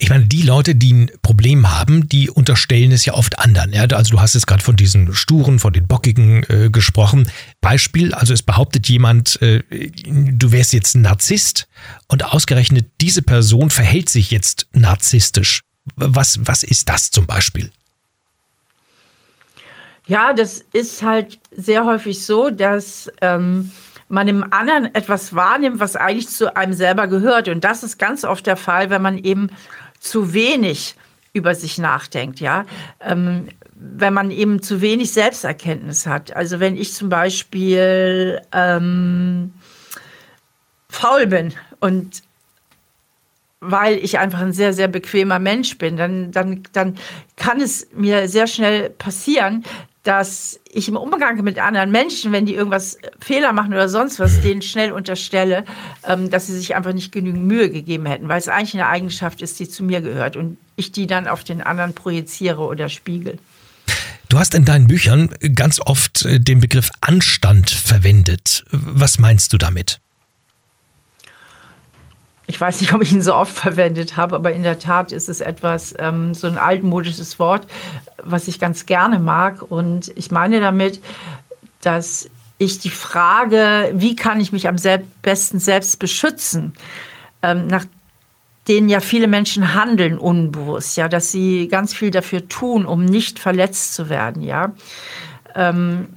Ich meine, die Leute, die ein Problem haben, die unterstellen es ja oft anderen. Ja? Also du hast jetzt gerade von diesen Sturen, von den Bockigen äh, gesprochen. Beispiel, also es behauptet jemand, äh, du wärst jetzt ein Narzisst und ausgerechnet diese Person verhält sich jetzt narzisstisch. Was, was ist das zum Beispiel? Ja, das ist halt sehr häufig so, dass ähm, man im anderen etwas wahrnimmt, was eigentlich zu einem selber gehört. Und das ist ganz oft der Fall, wenn man eben zu wenig über sich nachdenkt, ja. Ähm, wenn man eben zu wenig Selbsterkenntnis hat. Also wenn ich zum Beispiel ähm, faul bin und weil ich einfach ein sehr, sehr bequemer Mensch bin, dann, dann, dann kann es mir sehr schnell passieren, dass ich im Umgang mit anderen Menschen, wenn die irgendwas äh, Fehler machen oder sonst was, denen schnell unterstelle, ähm, dass sie sich einfach nicht genügend Mühe gegeben hätten, weil es eigentlich eine Eigenschaft ist, die zu mir gehört und ich die dann auf den anderen projiziere oder spiegel. Du hast in deinen Büchern ganz oft äh, den Begriff Anstand verwendet. Was meinst du damit? Ich weiß nicht, ob ich ihn so oft verwendet habe, aber in der Tat ist es etwas, ähm, so ein altmodisches Wort, was ich ganz gerne mag. Und ich meine damit, dass ich die Frage, wie kann ich mich am besten selbst beschützen, ähm, nach denen ja viele Menschen handeln unbewusst, ja, dass sie ganz viel dafür tun, um nicht verletzt zu werden, ja. Ähm,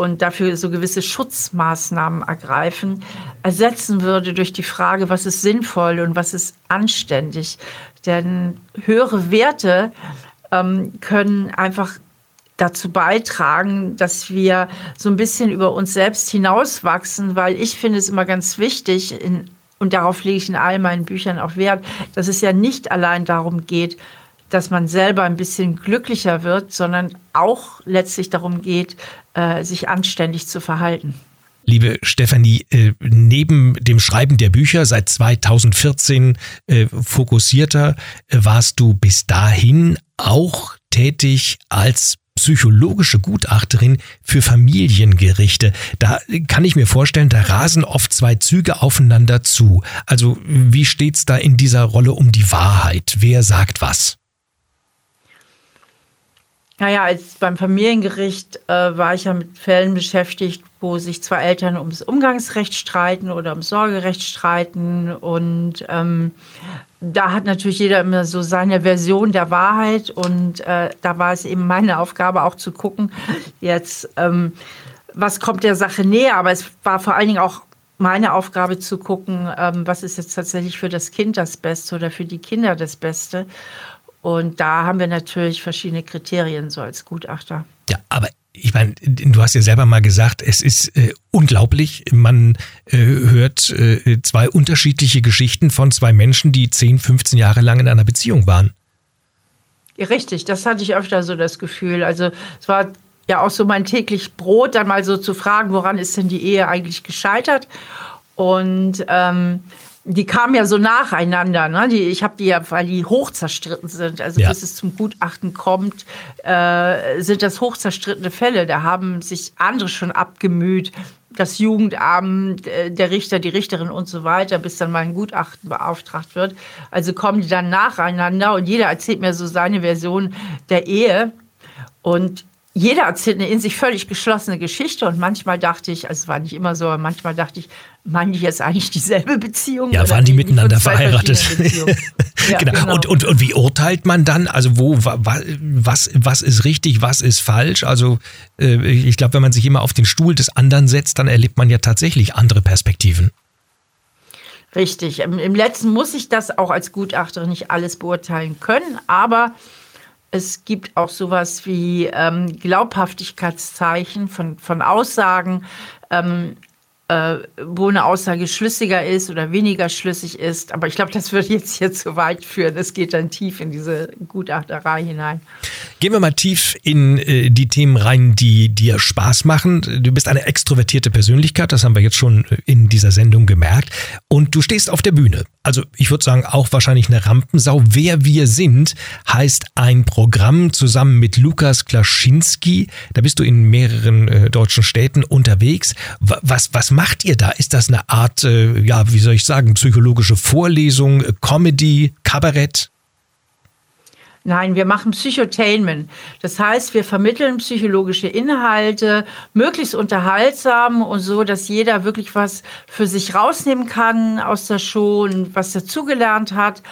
und dafür so gewisse Schutzmaßnahmen ergreifen, ersetzen würde durch die Frage, was ist sinnvoll und was ist anständig. Denn höhere Werte ähm, können einfach dazu beitragen, dass wir so ein bisschen über uns selbst hinauswachsen, weil ich finde es immer ganz wichtig, in, und darauf lege ich in all meinen Büchern auch Wert, dass es ja nicht allein darum geht, dass man selber ein bisschen glücklicher wird, sondern auch letztlich darum geht, äh, sich anständig zu verhalten. Liebe Stefanie, äh, neben dem Schreiben der Bücher seit 2014 äh, fokussierter warst du bis dahin auch tätig als psychologische Gutachterin für Familiengerichte. Da kann ich mir vorstellen, da rasen oft zwei Züge aufeinander zu. Also wie steht's da in dieser Rolle um die Wahrheit? Wer sagt was? Naja, als beim Familiengericht äh, war ich ja mit Fällen beschäftigt, wo sich zwei Eltern ums Umgangsrecht streiten oder ums Sorgerecht streiten. Und ähm, da hat natürlich jeder immer so seine Version der Wahrheit. Und äh, da war es eben meine Aufgabe auch zu gucken, jetzt, ähm, was kommt der Sache näher. Aber es war vor allen Dingen auch meine Aufgabe zu gucken, ähm, was ist jetzt tatsächlich für das Kind das Beste oder für die Kinder das Beste. Und da haben wir natürlich verschiedene Kriterien so als Gutachter. Ja, aber ich meine, du hast ja selber mal gesagt, es ist äh, unglaublich. Man äh, hört äh, zwei unterschiedliche Geschichten von zwei Menschen, die 10, 15 Jahre lang in einer Beziehung waren. Ja, richtig, das hatte ich öfter so das Gefühl. Also es war ja auch so mein täglich Brot, dann mal so zu fragen, woran ist denn die Ehe eigentlich gescheitert? Und ähm, die kamen ja so nacheinander. Ne? Die, ich habe die ja, weil die hoch zerstritten sind. Also ja. bis es zum Gutachten kommt, äh, sind das hoch zerstrittene Fälle. Da haben sich andere schon abgemüht. Das Jugendamt, äh, der Richter, die Richterin und so weiter, bis dann mal ein Gutachten beauftragt wird. Also kommen die dann nacheinander und jeder erzählt mir so seine Version der Ehe. Und jeder erzählt eine in sich völlig geschlossene Geschichte und manchmal dachte ich, also es war nicht immer so, aber manchmal dachte ich, meinen die jetzt eigentlich dieselbe Beziehung? Ja, waren die, die miteinander verheiratet? ja, genau. genau. Und, und, und wie urteilt man dann? Also wo, was, was ist richtig, was ist falsch? Also äh, ich glaube, wenn man sich immer auf den Stuhl des anderen setzt, dann erlebt man ja tatsächlich andere Perspektiven. Richtig. Im letzten muss ich das auch als Gutachterin nicht alles beurteilen können, aber es gibt auch sowas wie ähm, Glaubhaftigkeitszeichen von, von Aussagen, ähm, äh, wo eine Aussage schlüssiger ist oder weniger schlüssig ist. Aber ich glaube, das würde jetzt hier zu weit führen. Es geht dann tief in diese Gutachterei hinein. Gehen wir mal tief in äh, die Themen rein, die dir Spaß machen. Du bist eine extrovertierte Persönlichkeit, das haben wir jetzt schon in dieser Sendung gemerkt. Und du stehst auf der Bühne also ich würde sagen, auch wahrscheinlich eine Rampensau. Wer wir sind, heißt ein Programm zusammen mit Lukas Klaschinski. Da bist du in mehreren äh, deutschen Städten unterwegs. Was, was macht ihr da? Ist das eine Art, äh, ja, wie soll ich sagen, psychologische Vorlesung, Comedy, Kabarett? Nein, wir machen Psychotainment. Das heißt, wir vermitteln psychologische Inhalte, möglichst unterhaltsam und so, dass jeder wirklich was für sich rausnehmen kann aus der Show und was dazugelernt hat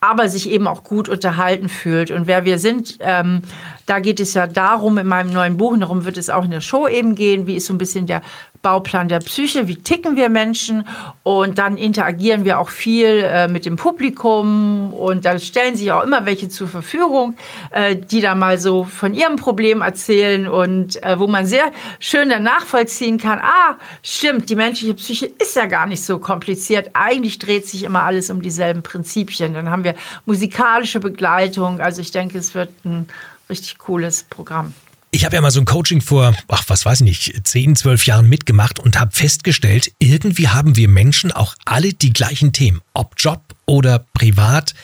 aber sich eben auch gut unterhalten fühlt. Und wer wir sind, ähm, da geht es ja darum, in meinem neuen Buch, darum wird es auch in der Show eben gehen, wie ist so ein bisschen der Bauplan der Psyche, wie ticken wir Menschen? Und dann interagieren wir auch viel äh, mit dem Publikum. Und da stellen sich auch immer welche zur Verfügung, äh, die da mal so von ihrem Problem erzählen und äh, wo man sehr schön dann nachvollziehen kann, ah, stimmt, die menschliche Psyche ist ja gar nicht so kompliziert, eigentlich dreht sich immer alles um dieselben Prinzipien. Dann haben wir musikalische Begleitung, also ich denke, es wird ein richtig cooles Programm. Ich habe ja mal so ein Coaching vor, ach, was weiß ich nicht, 10, 12 Jahren mitgemacht und habe festgestellt, irgendwie haben wir Menschen auch alle die gleichen Themen. Ob Job oder privat,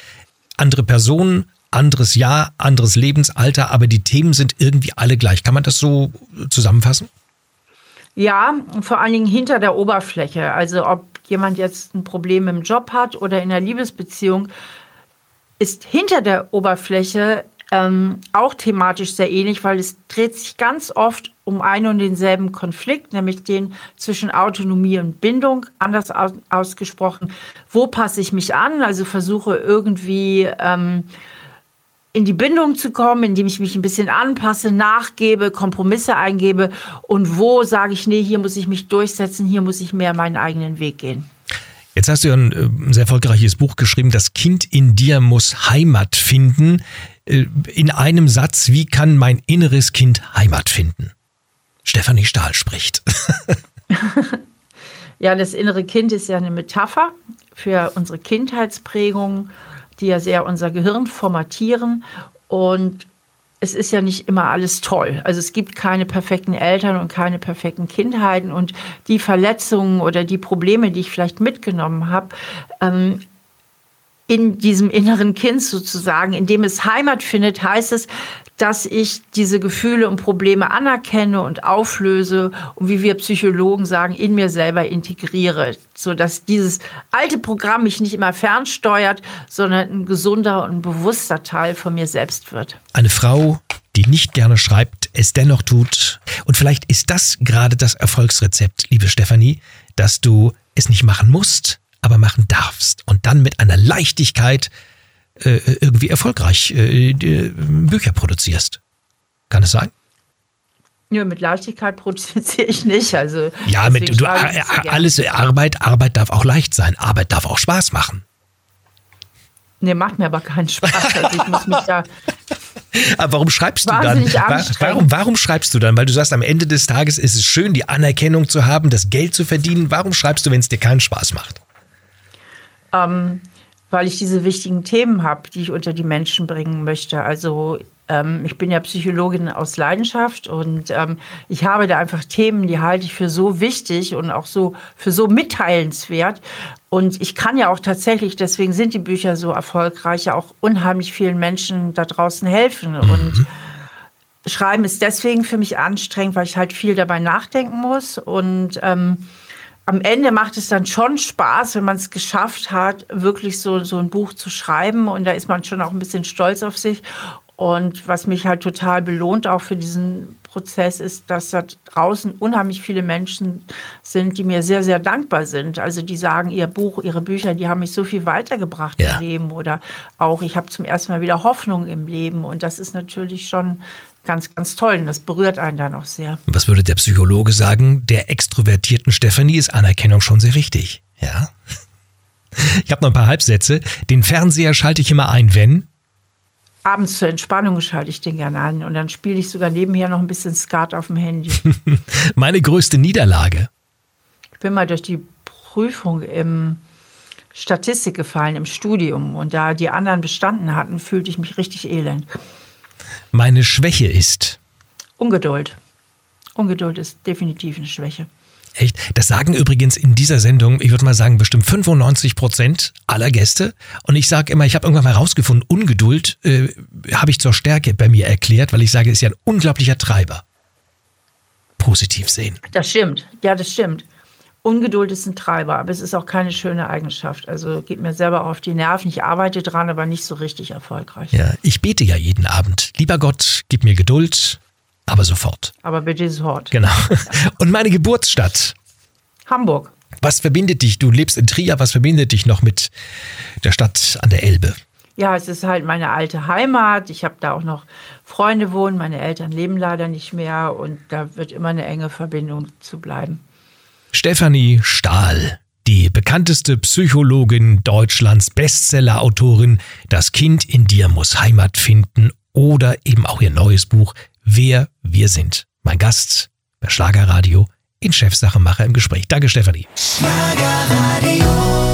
andere Personen, anderes Jahr, anderes Lebensalter, aber die Themen sind irgendwie alle gleich. Kann man das so zusammenfassen? Ja, vor allen Dingen hinter der Oberfläche. Also ob jemand jetzt ein Problem im Job hat oder in der Liebesbeziehung, ist hinter der Oberfläche ähm, auch thematisch sehr ähnlich, weil es dreht sich ganz oft um einen und denselben Konflikt, nämlich den zwischen Autonomie und Bindung, anders aus, ausgesprochen. Wo passe ich mich an? Also versuche irgendwie ähm, in die Bindung zu kommen, indem ich mich ein bisschen anpasse, nachgebe, Kompromisse eingebe und wo sage ich, nee, hier muss ich mich durchsetzen, hier muss ich mehr meinen eigenen Weg gehen. Jetzt hast du ja ein, äh, ein sehr erfolgreiches Buch geschrieben, Das Kind in dir muss Heimat finden. Äh, in einem Satz, wie kann mein inneres Kind Heimat finden? Stefanie Stahl spricht. ja, das innere Kind ist ja eine Metapher für unsere Kindheitsprägungen, die ja sehr unser Gehirn formatieren. Und es ist ja nicht immer alles toll. Also es gibt keine perfekten Eltern und keine perfekten Kindheiten. Und die Verletzungen oder die Probleme, die ich vielleicht mitgenommen habe, ähm, in diesem inneren Kind sozusagen, in dem es Heimat findet, heißt es, dass ich diese Gefühle und Probleme anerkenne und auflöse und wie wir Psychologen sagen, in mir selber integriere, so dass dieses alte Programm mich nicht immer fernsteuert, sondern ein gesunder und bewusster Teil von mir selbst wird. Eine Frau, die nicht gerne schreibt, es dennoch tut. Und vielleicht ist das gerade das Erfolgsrezept, liebe Stefanie, dass du es nicht machen musst, aber machen darfst und dann mit einer Leichtigkeit äh, irgendwie erfolgreich äh, Bücher produzierst. Kann es sein? Ja, mit Leichtigkeit produziere ich nicht. Also ja, mit du, alles Arbeit, Arbeit darf auch leicht sein. Arbeit darf auch Spaß machen. Nee, macht mir aber keinen Spaß. Also ich muss mich da aber warum schreibst du dann? Warum, warum schreibst du dann? Weil du sagst, am Ende des Tages ist es schön, die Anerkennung zu haben, das Geld zu verdienen. Warum schreibst du, wenn es dir keinen Spaß macht? Ähm, weil ich diese wichtigen Themen habe, die ich unter die Menschen bringen möchte. Also ähm, ich bin ja Psychologin aus Leidenschaft und ähm, ich habe da einfach Themen, die halte ich für so wichtig und auch so für so mitteilenswert. Und ich kann ja auch tatsächlich, deswegen sind die Bücher so erfolgreich, ja auch unheimlich vielen Menschen da draußen helfen. Mhm. Und Schreiben ist deswegen für mich anstrengend, weil ich halt viel dabei nachdenken muss und ähm, am Ende macht es dann schon Spaß, wenn man es geschafft hat, wirklich so, so ein Buch zu schreiben. Und da ist man schon auch ein bisschen stolz auf sich. Und was mich halt total belohnt, auch für diesen Prozess, ist, dass da draußen unheimlich viele Menschen sind, die mir sehr, sehr dankbar sind. Also die sagen, ihr Buch, ihre Bücher, die haben mich so viel weitergebracht ja. im Leben. Oder auch, ich habe zum ersten Mal wieder Hoffnung im Leben. Und das ist natürlich schon ganz, ganz toll. Und das berührt einen dann auch sehr. Was würde der Psychologe sagen? Der extrovertierten Stefanie ist Anerkennung schon sehr wichtig. Ja. Ich habe noch ein paar Halbsätze. Den Fernseher schalte ich immer ein, wenn? Abends zur Entspannung schalte ich den gerne an. Und dann spiele ich sogar nebenher noch ein bisschen Skat auf dem Handy. Meine größte Niederlage. Ich bin mal durch die Prüfung im Statistik gefallen, im Studium. Und da die anderen bestanden hatten, fühlte ich mich richtig elend. Meine Schwäche ist? Ungeduld. Ungeduld ist definitiv eine Schwäche. Echt? Das sagen übrigens in dieser Sendung, ich würde mal sagen, bestimmt 95 Prozent aller Gäste. Und ich sage immer, ich habe irgendwann mal rausgefunden, Ungeduld äh, habe ich zur Stärke bei mir erklärt, weil ich sage, es ist ja ein unglaublicher Treiber. Positiv sehen. Das stimmt. Ja, das stimmt. Ungeduld ist ein Treiber, aber es ist auch keine schöne Eigenschaft. Also geht mir selber auf die Nerven. Ich arbeite dran, aber nicht so richtig erfolgreich. Ja, ich bete ja jeden Abend. Lieber Gott, gib mir Geduld, aber sofort. Aber bitte sofort. Genau. Und meine Geburtsstadt. Hamburg. Was verbindet dich? Du lebst in Trier. Was verbindet dich noch mit der Stadt an der Elbe? Ja, es ist halt meine alte Heimat. Ich habe da auch noch Freunde wohnen. Meine Eltern leben leider nicht mehr und da wird immer eine enge Verbindung zu bleiben. Stefanie Stahl, die bekannteste Psychologin Deutschlands, Bestsellerautorin Das Kind in dir muss Heimat finden oder eben auch ihr neues Buch Wer wir sind. Mein Gast bei Schlagerradio in Chefsache Macher im Gespräch. Danke, Stefanie. Schlagerradio.